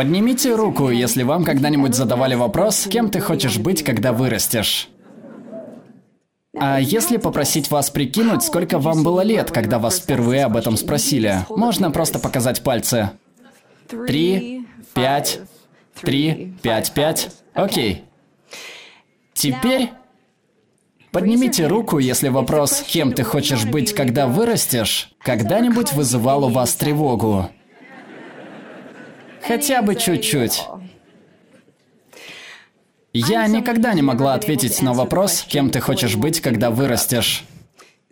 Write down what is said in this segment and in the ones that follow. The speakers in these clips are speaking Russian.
Поднимите руку, если вам когда-нибудь задавали вопрос, кем ты хочешь быть, когда вырастешь. А если попросить вас прикинуть, сколько вам было лет, когда вас впервые об этом спросили? Можно просто показать пальцы. Три, пять, три, пять, пять. Окей. Теперь поднимите руку, если вопрос «Кем ты хочешь быть, когда вырастешь?» когда-нибудь вызывал у вас тревогу. Хотя бы чуть-чуть. Я никогда не могла ответить на вопрос, кем ты хочешь быть, когда вырастешь.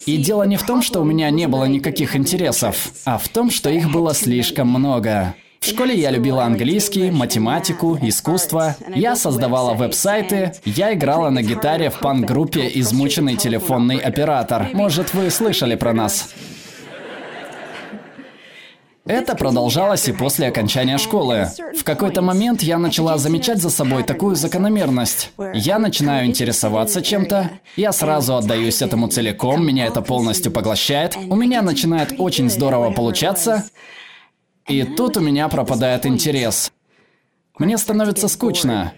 И дело не в том, что у меня не было никаких интересов, а в том, что их было слишком много. В школе я любила английский, математику, искусство. Я создавала веб-сайты. Я играла на гитаре в панк-группе «Измученный телефонный оператор». Может, вы слышали про нас? Это продолжалось и после окончания школы. В какой-то момент я начала замечать за собой такую закономерность. Я начинаю интересоваться чем-то, я сразу отдаюсь этому целиком, меня это полностью поглощает, у меня начинает очень здорово получаться, и тут у меня пропадает интерес. Мне становится скучно.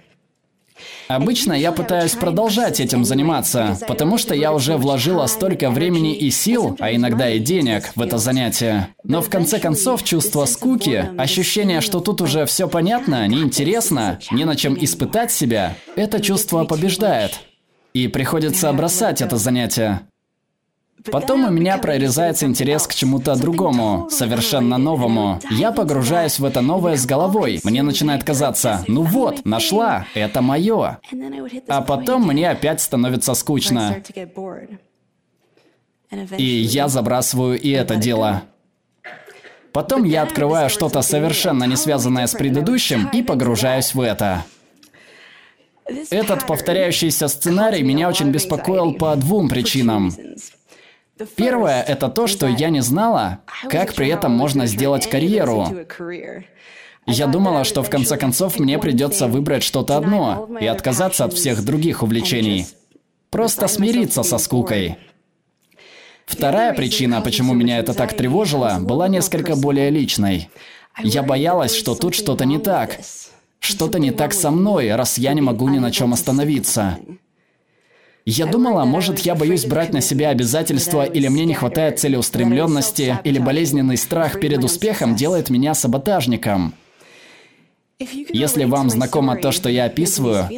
Обычно я пытаюсь продолжать этим заниматься, потому что я уже вложила столько времени и сил, а иногда и денег в это занятие. Но в конце концов чувство скуки, ощущение, что тут уже все понятно, неинтересно, не на чем испытать себя, это чувство побеждает. И приходится бросать это занятие. Потом у меня прорезается интерес к чему-то другому, совершенно новому. Я погружаюсь в это новое с головой. Мне начинает казаться, ну вот, нашла, это мое. А потом мне опять становится скучно. И я забрасываю и это дело. Потом я открываю что-то совершенно не связанное с предыдущим и погружаюсь в это. Этот повторяющийся сценарий меня очень беспокоил по двум причинам. Первое – это то, что я не знала, как при этом можно сделать карьеру. Я думала, что в конце концов мне придется выбрать что-то одно и отказаться от всех других увлечений. Просто смириться со скукой. Вторая причина, почему меня это так тревожило, была несколько более личной. Я боялась, что тут что-то не так. Что-то не так со мной, раз я не могу ни на чем остановиться. Я думала, может, я боюсь брать на себя обязательства, или мне не хватает целеустремленности, или болезненный страх перед успехом делает меня саботажником. Если вам знакомо то, что я описываю,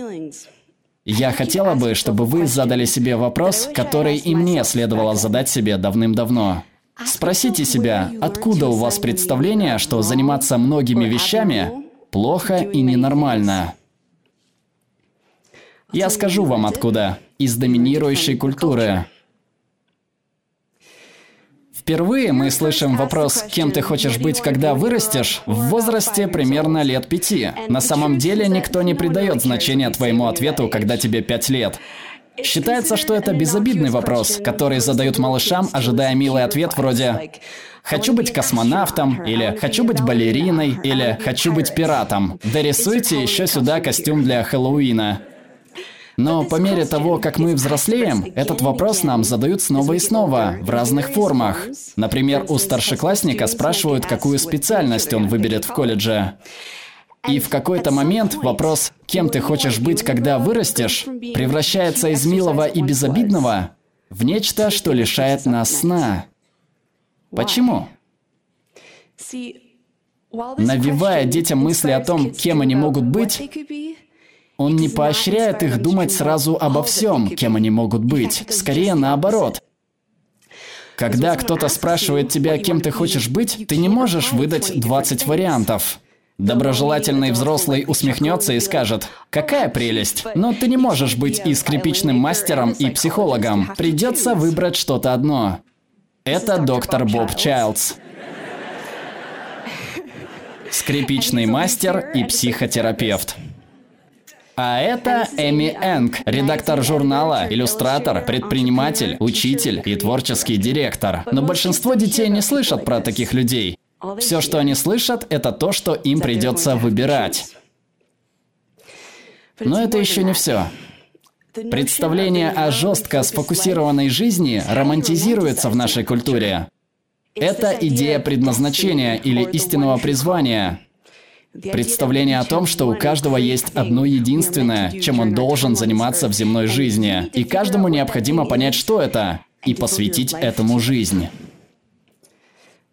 я хотела бы, чтобы вы задали себе вопрос, который и мне следовало задать себе давным-давно. Спросите себя, откуда у вас представление, что заниматься многими вещами плохо и ненормально? Я скажу вам откуда. Из доминирующей культуры. Впервые мы слышим вопрос «Кем ты хочешь быть, когда вырастешь?» в возрасте примерно лет пяти. На самом деле никто не придает значения твоему ответу, когда тебе пять лет. Считается, что это безобидный вопрос, который задают малышам, ожидая милый ответ вроде «Хочу быть космонавтом» или «Хочу быть балериной» или «Хочу быть пиратом». Дорисуйте еще сюда костюм для Хэллоуина. Но по мере того, как мы взрослеем, этот вопрос нам задают снова и снова, в разных формах. Например, у старшеклассника спрашивают, какую специальность он выберет в колледже. И в какой-то момент вопрос «Кем ты хочешь быть, когда вырастешь?» превращается из милого и безобидного в нечто, что лишает нас сна. Почему? Навивая детям мысли о том, кем они могут быть, он не поощряет их думать сразу обо всем, кем они могут быть. Скорее наоборот. Когда кто-то спрашивает тебя, кем ты хочешь быть, ты не можешь выдать 20 вариантов. Доброжелательный взрослый усмехнется и скажет, какая прелесть, но ты не можешь быть и скрипичным мастером, и психологом. Придется выбрать что-то одно. Это доктор Боб Чайлдс. Скрипичный мастер и психотерапевт. А это Эми Энг, редактор журнала, иллюстратор, предприниматель, учитель и творческий директор. Но большинство детей не слышат про таких людей. Все, что они слышат, это то, что им придется выбирать. Но это еще не все. Представление о жестко сфокусированной жизни романтизируется в нашей культуре. Это идея предназначения или истинного призвания – Представление о том, что у каждого есть одно единственное, чем он должен заниматься в земной жизни, и каждому необходимо понять, что это, и посвятить этому жизнь.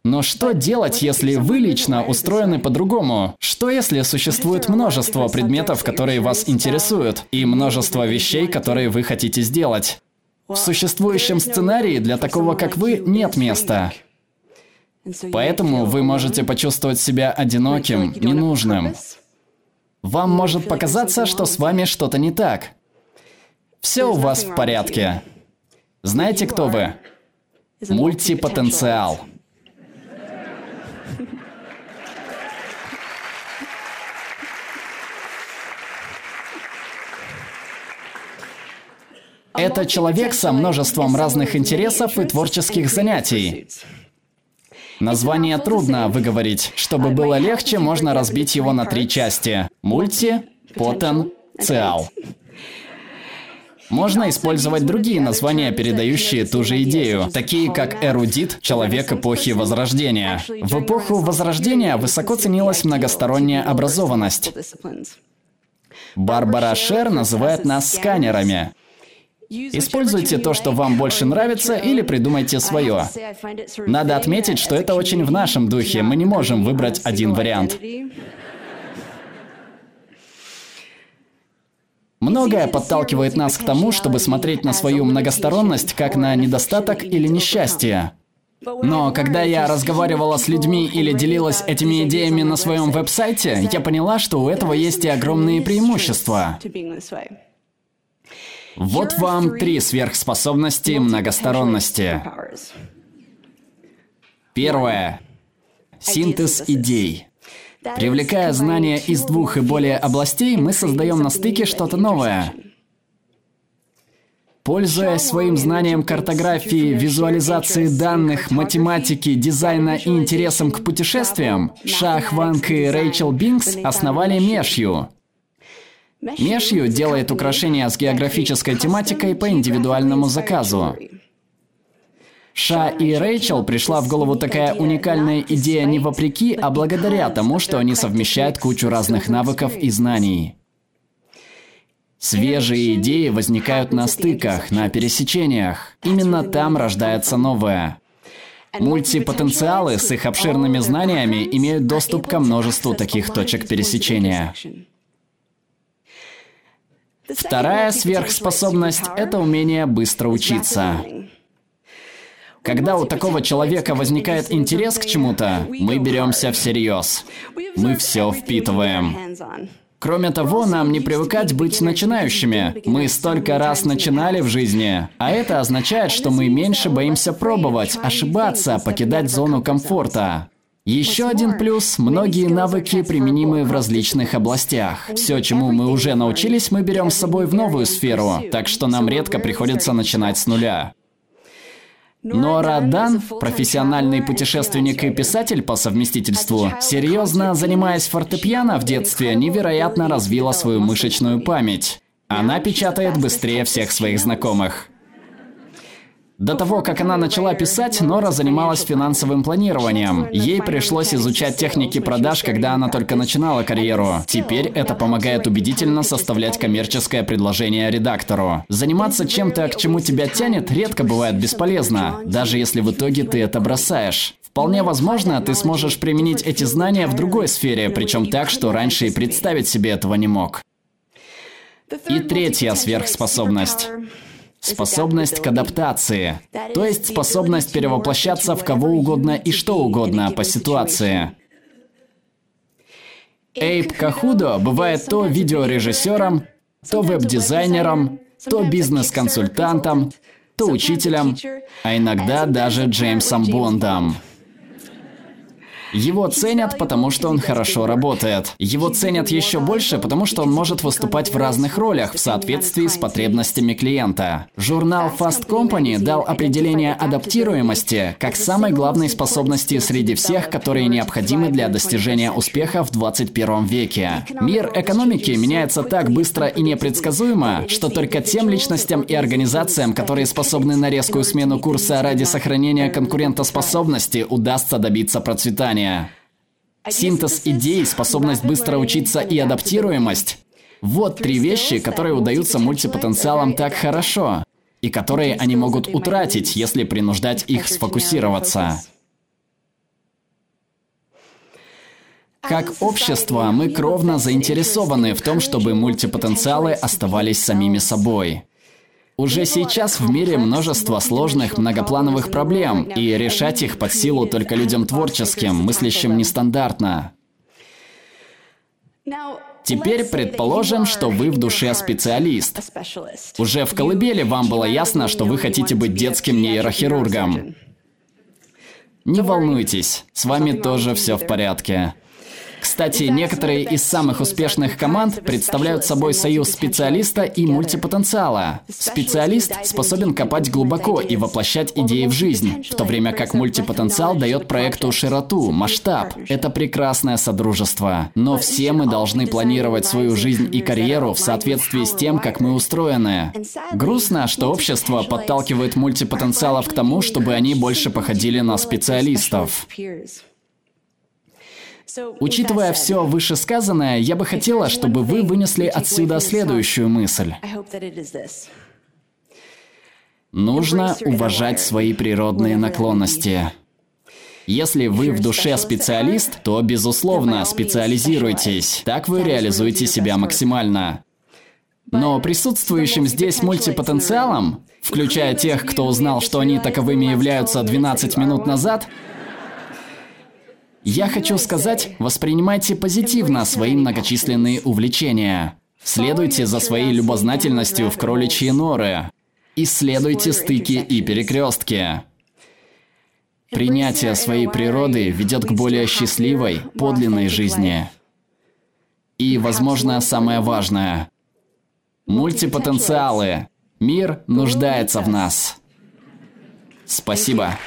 Но что делать, если вы лично устроены по-другому? Что если существует множество предметов, которые вас интересуют, и множество вещей, которые вы хотите сделать? В существующем сценарии для такого, как вы, нет места. Поэтому вы можете почувствовать себя одиноким, ненужным. Вам может показаться, что с вами что-то не так. Все у вас в порядке. Знаете, кто вы? Мультипотенциал. Это человек со множеством разных интересов и творческих занятий. Название трудно выговорить. Чтобы было легче, можно разбить его на три части. Мульти, потен, циал. Можно использовать другие названия, передающие ту же идею, такие как эрудит, человек эпохи Возрождения. В эпоху Возрождения высоко ценилась многосторонняя образованность. Барбара Шер называет нас сканерами. Используйте то, что вам больше нравится, или придумайте свое. Надо отметить, что это очень в нашем духе. Мы не можем выбрать один вариант. Многое подталкивает нас к тому, чтобы смотреть на свою многосторонность как на недостаток или несчастье. Но когда я разговаривала с людьми или делилась этими идеями на своем веб-сайте, я поняла, что у этого есть и огромные преимущества. Вот вам три сверхспособности многосторонности. Первое. Синтез идей. Привлекая знания из двух и более областей, мы создаем на стыке что-то новое. Пользуясь своим знанием картографии, визуализации данных, математики, дизайна и интересом к путешествиям, Шах Ванг и Рэйчел Бинкс основали Мешью, Мешью делает украшения с географической тематикой по индивидуальному заказу. Ша и Рэйчел пришла в голову такая уникальная идея не вопреки, а благодаря тому, что они совмещают кучу разных навыков и знаний. Свежие идеи возникают на стыках, на пересечениях. Именно там рождается новое. Мультипотенциалы с их обширными знаниями имеют доступ ко множеству таких точек пересечения. Вторая сверхспособность – это умение быстро учиться. Когда у такого человека возникает интерес к чему-то, мы беремся всерьез. Мы все впитываем. Кроме того, нам не привыкать быть начинающими. Мы столько раз начинали в жизни, а это означает, что мы меньше боимся пробовать, ошибаться, покидать зону комфорта. Еще один плюс – многие навыки применимы в различных областях. Все, чему мы уже научились, мы берем с собой в новую сферу, так что нам редко приходится начинать с нуля. Нора Дан, профессиональный путешественник и писатель по совместительству, серьезно занимаясь фортепиано в детстве, невероятно развила свою мышечную память. Она печатает быстрее всех своих знакомых. До того, как она начала писать, Нора занималась финансовым планированием. Ей пришлось изучать техники продаж, когда она только начинала карьеру. Теперь это помогает убедительно составлять коммерческое предложение редактору. Заниматься чем-то, к чему тебя тянет, редко бывает бесполезно, даже если в итоге ты это бросаешь. Вполне возможно, ты сможешь применить эти знания в другой сфере, причем так, что раньше и представить себе этого не мог. И третья сверхспособность. Способность к адаптации, то есть способность перевоплощаться в кого угодно и что угодно по ситуации. Эйп Кахудо бывает то видеорежиссером, то веб-дизайнером, то бизнес-консультантом, то учителем, а иногда даже Джеймсом Бондом. Его ценят, потому что он хорошо работает. Его ценят еще больше, потому что он может выступать в разных ролях в соответствии с потребностями клиента. Журнал Fast Company дал определение адаптируемости как самой главной способности среди всех, которые необходимы для достижения успеха в 21 веке. Мир экономики меняется так быстро и непредсказуемо, что только тем личностям и организациям, которые способны на резкую смену курса ради сохранения конкурентоспособности, удастся добиться процветания. Синтез идей, способность быстро учиться и адаптируемость – вот три вещи, которые удаются мультипотенциалам так хорошо, и которые они могут утратить, если принуждать их сфокусироваться. Как общество, мы кровно заинтересованы в том, чтобы мультипотенциалы оставались самими собой. Уже сейчас в мире множество сложных многоплановых проблем, и решать их под силу только людям творческим, мыслящим нестандартно. Теперь предположим, что вы в душе специалист. Уже в колыбели вам было ясно, что вы хотите быть детским нейрохирургом. Не волнуйтесь, с вами тоже все в порядке. Кстати, некоторые из самых успешных команд представляют собой союз специалиста и мультипотенциала. Специалист способен копать глубоко и воплощать идеи в жизнь, в то время как мультипотенциал дает проекту широту, масштаб. Это прекрасное содружество. Но все мы должны планировать свою жизнь и карьеру в соответствии с тем, как мы устроены. Грустно, что общество подталкивает мультипотенциалов к тому, чтобы они больше походили на специалистов. Учитывая все вышесказанное, я бы хотела, чтобы вы вынесли отсюда следующую мысль. Нужно уважать свои природные наклонности. Если вы в душе специалист, то, безусловно, специализируйтесь. Так вы реализуете себя максимально. Но присутствующим здесь мультипотенциалом, включая тех, кто узнал, что они таковыми являются 12 минут назад, я хочу сказать, воспринимайте позитивно свои многочисленные увлечения. Следуйте за своей любознательностью в кроличьи норы. Исследуйте стыки и перекрестки. Принятие своей природы ведет к более счастливой, подлинной жизни. И, возможно, самое важное – мультипотенциалы. Мир нуждается в нас. Спасибо.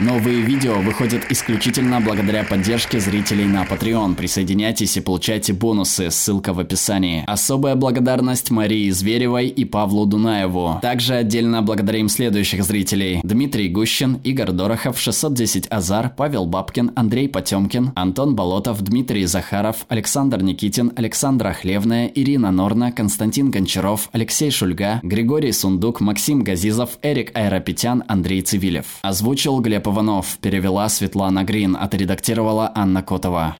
Новые видео выходят исключительно благодаря поддержке зрителей на Patreon. Присоединяйтесь и получайте бонусы, ссылка в описании. Особая благодарность Марии Зверевой и Павлу Дунаеву. Также отдельно благодарим следующих зрителей. Дмитрий Гущин, Игорь Дорохов, 610 Азар, Павел Бабкин, Андрей Потемкин, Антон Болотов, Дмитрий Захаров, Александр Никитин, Александра Хлевная, Ирина Норна, Константин Гончаров, Алексей Шульга, Григорий Сундук, Максим Газизов, Эрик Айрапетян, Андрей Цивилев. Озвучил Глеб Иванов, перевела Светлана Грин, отредактировала Анна Котова.